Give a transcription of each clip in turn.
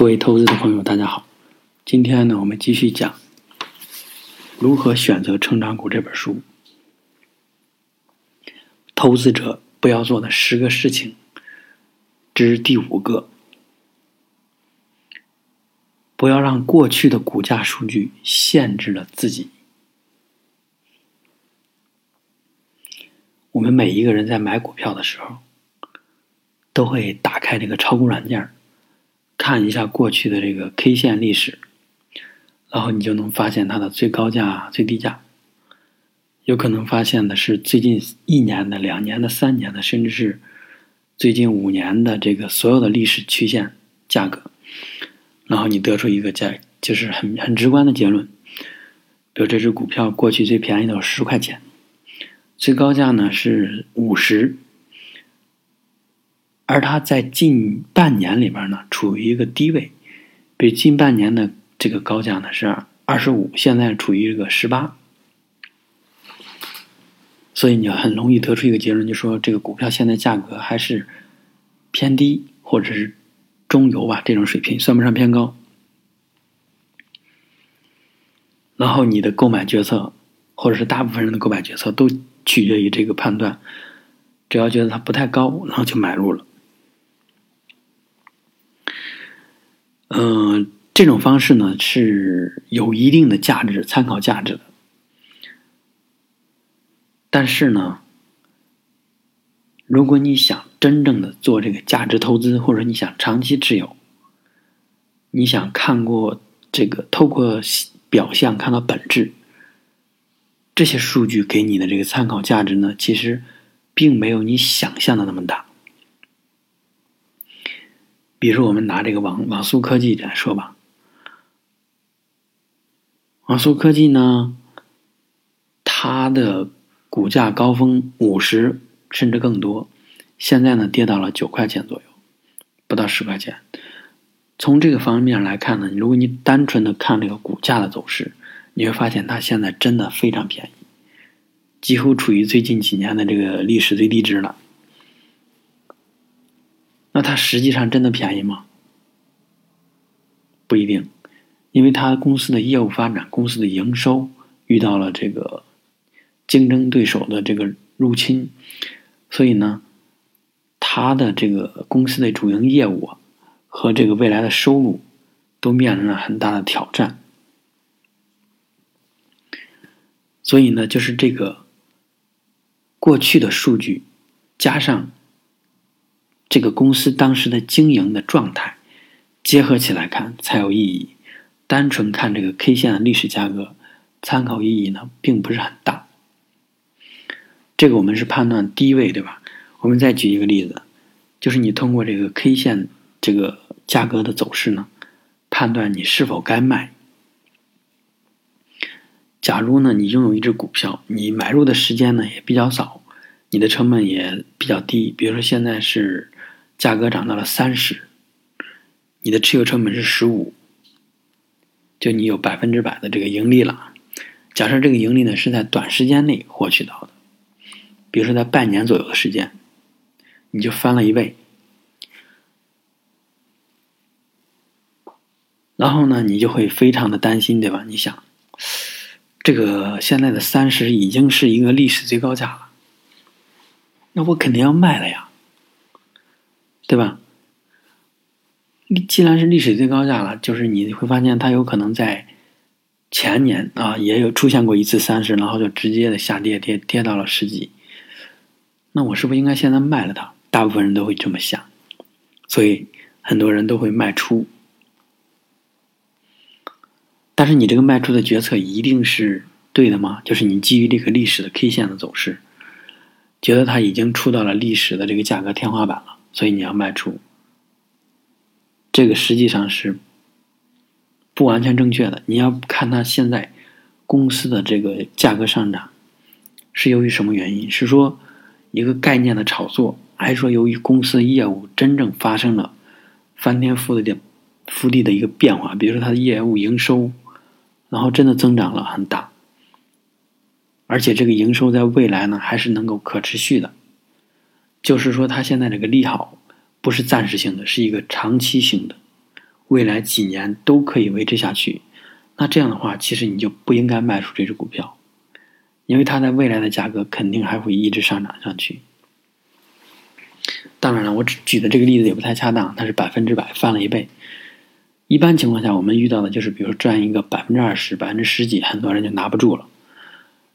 各位投资的朋友，大家好。今天呢，我们继续讲《如何选择成长股》这本书。投资者不要做的十个事情之第五个：不要让过去的股价数据限制了自己。我们每一个人在买股票的时候，都会打开这个炒股软件看一下过去的这个 K 线历史，然后你就能发现它的最高价、最低价。有可能发现的是最近一年的、两年的、三年的，甚至是最近五年的这个所有的历史曲线价格。然后你得出一个价，就是很很直观的结论。比如这只股票过去最便宜的十块钱。最高价呢是五十，而它在近半年里边呢处于一个低位，比近半年的这个高价呢是二十五，现在处于一个十八，所以你很容易得出一个结论，就说这个股票现在价格还是偏低，或者是中游吧，这种水平算不上偏高。然后你的购买决策，或者是大部分人的购买决策都。取决于这个判断，只要觉得它不太高，然后就买入了。嗯，这种方式呢是有一定的价值、参考价值的。但是呢，如果你想真正的做这个价值投资，或者你想长期持有，你想看过这个透过表象看到本质。这些数据给你的这个参考价值呢，其实并没有你想象的那么大。比如说，我们拿这个网网速科技来说吧，网速科技呢，它的股价高峰五十甚至更多，现在呢跌到了九块钱左右，不到十块钱。从这个方面来看呢，如果你单纯的看这个股价的走势。你会发现它现在真的非常便宜，几乎处于最近几年的这个历史最低值了。那它实际上真的便宜吗？不一定，因为它公司的业务发展、公司的营收遇到了这个竞争对手的这个入侵，所以呢，它的这个公司的主营业务和这个未来的收入都面临了很大的挑战。所以呢，就是这个过去的数据，加上这个公司当时的经营的状态，结合起来看才有意义。单纯看这个 K 线的历史价格，参考意义呢并不是很大。这个我们是判断低位，对吧？我们再举一个例子，就是你通过这个 K 线这个价格的走势呢，判断你是否该卖。假如呢，你拥有一只股票，你买入的时间呢也比较早，你的成本也比较低。比如说现在是价格涨到了三十，你的持有成本是十五，就你有百分之百的这个盈利了。假设这个盈利呢是在短时间内获取到的，比如说在半年左右的时间，你就翻了一倍。然后呢，你就会非常的担心，对吧？你想。这个现在的三十已经是一个历史最高价了，那我肯定要卖了呀，对吧？既然是历史最高价了，就是你会发现它有可能在前年啊也有出现过一次三十，然后就直接的下跌，跌跌到了十几。那我是不是应该现在卖了它？大部分人都会这么想，所以很多人都会卖出。但是你这个卖出的决策一定是对的吗？就是你基于这个历史的 K 线的走势，觉得它已经触到了历史的这个价格天花板了，所以你要卖出。这个实际上是不完全正确的。你要看它现在公司的这个价格上涨是由于什么原因？是说一个概念的炒作，还是说由于公司业务真正发生了翻天覆地的覆地的一个变化？比如说它的业务营收。然后真的增长了很大，而且这个营收在未来呢还是能够可持续的，就是说它现在这个利好不是暂时性的，是一个长期性的、未来几年都可以维持下去，那这样的话，其实你就不应该卖出这只股票，因为它在未来的价格肯定还会一直上涨上去。当然了，我举的这个例子也不太恰当，它是百分之百翻了一倍。一般情况下，我们遇到的就是，比如说赚一个百分之二十、百分之十几，很多人就拿不住了，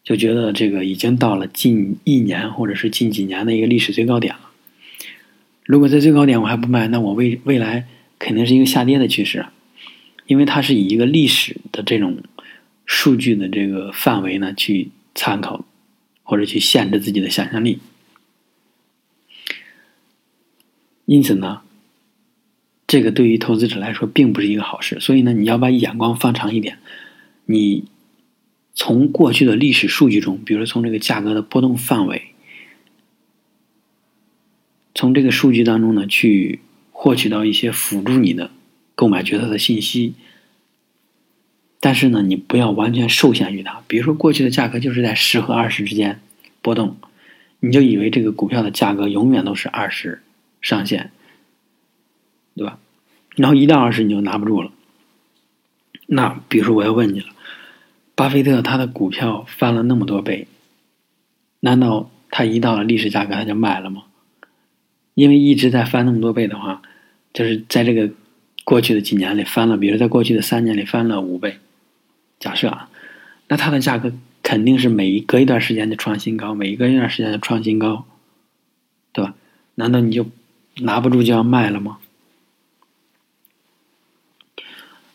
就觉得这个已经到了近一年或者是近几年的一个历史最高点了。如果在最高点我还不卖，那我未未来肯定是一个下跌的趋势，因为它是以一个历史的这种数据的这个范围呢去参考或者去限制自己的想象力，因此呢。这个对于投资者来说并不是一个好事，所以呢，你要把眼光放长一点。你从过去的历史数据中，比如说从这个价格的波动范围，从这个数据当中呢，去获取到一些辅助你的购买决策的信息。但是呢，你不要完全受限于它。比如说，过去的价格就是在十和二十之间波动，你就以为这个股票的价格永远都是二十上限。对吧？然后一到二十你就拿不住了。那比如说我要问你了，巴菲特他的股票翻了那么多倍，难道他一到了历史价格他就卖了吗？因为一直在翻那么多倍的话，就是在这个过去的几年里翻了，比如在过去的三年里翻了五倍，假设啊，那它的价格肯定是每一隔一段时间就创新高，每隔一段时间就创新高，对吧？难道你就拿不住就要卖了吗？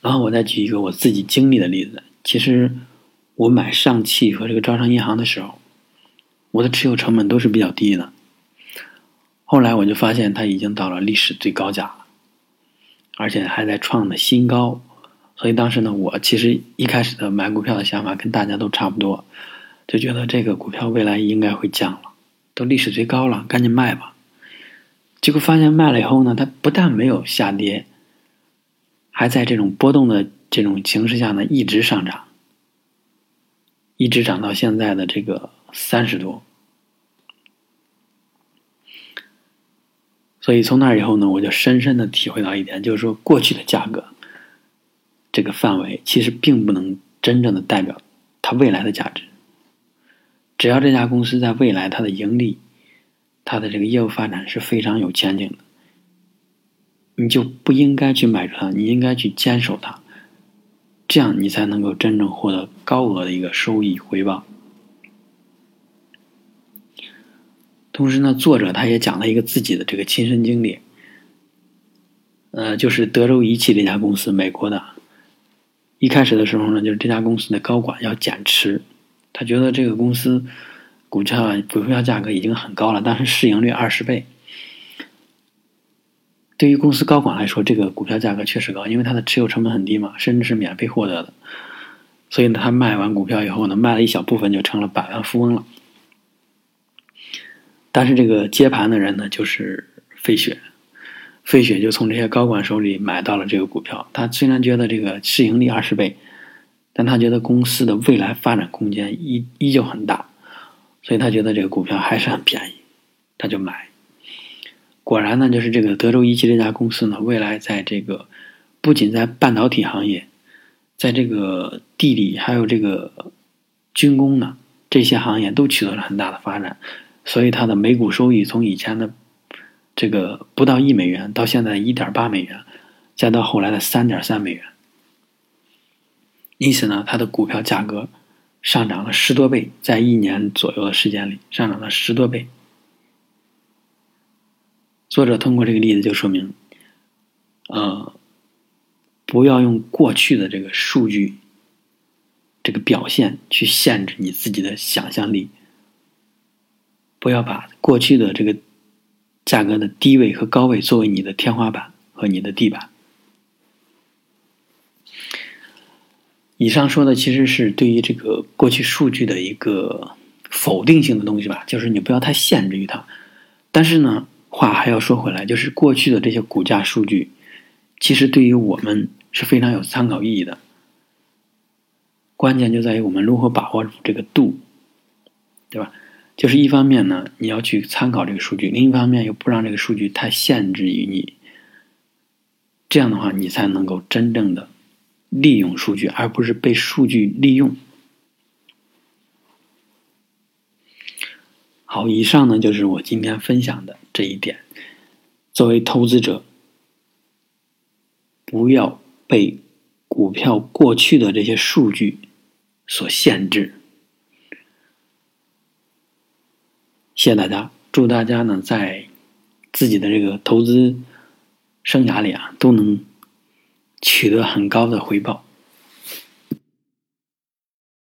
然后我再举一个我自己经历的例子。其实我买上汽和这个招商银行的时候，我的持有成本都是比较低的。后来我就发现它已经到了历史最高价了，而且还在创的新高。所以当时呢，我其实一开始的买股票的想法跟大家都差不多，就觉得这个股票未来应该会降了，都历史最高了，赶紧卖吧。结果发现卖了以后呢，它不但没有下跌。还在这种波动的这种形势下呢，一直上涨，一直涨到现在的这个三十多。所以从那以后呢，我就深深的体会到一点，就是说过去的价格这个范围其实并不能真正的代表它未来的价值。只要这家公司在未来它的盈利、它的这个业务发展是非常有前景的。你就不应该去买它，你应该去坚守它，这样你才能够真正获得高额的一个收益回报。同时呢，作者他也讲了一个自己的这个亲身经历，呃，就是德州仪器这家公司，美国的，一开始的时候呢，就是这家公司的高管要减持，他觉得这个公司股价股票价格已经很高了，但是市盈率二十倍。对于公司高管来说，这个股票价格确实高，因为他的持有成本很低嘛，甚至是免费获得的。所以呢，他卖完股票以后呢，卖了一小部分就成了百万富翁了。但是这个接盘的人呢，就是费雪，费雪就从这些高管手里买到了这个股票。他虽然觉得这个市盈率二十倍，但他觉得公司的未来发展空间依依旧很大，所以他觉得这个股票还是很便宜，他就买。果然呢，就是这个德州仪器这家公司呢，未来在这个不仅在半导体行业，在这个地理还有这个军工呢这些行业都取得了很大的发展，所以它的每股收益从以前的这个不到一美元，到现在一点八美元，再到后来的三点三美元，因此呢，它的股票价格上涨了十多倍，在一年左右的时间里上涨了十多倍。作者通过这个例子就说明，呃，不要用过去的这个数据、这个表现去限制你自己的想象力，不要把过去的这个价格的低位和高位作为你的天花板和你的地板。以上说的其实是对于这个过去数据的一个否定性的东西吧，就是你不要太限制于它，但是呢。话还要说回来，就是过去的这些股价数据，其实对于我们是非常有参考意义的。关键就在于我们如何把握住这个度，对吧？就是一方面呢，你要去参考这个数据；另一方面又不让这个数据太限制于你，这样的话，你才能够真正的利用数据，而不是被数据利用。好，以上呢就是我今天分享的这一点。作为投资者，不要被股票过去的这些数据所限制。谢谢大家，祝大家呢在自己的这个投资生涯里啊，都能取得很高的回报。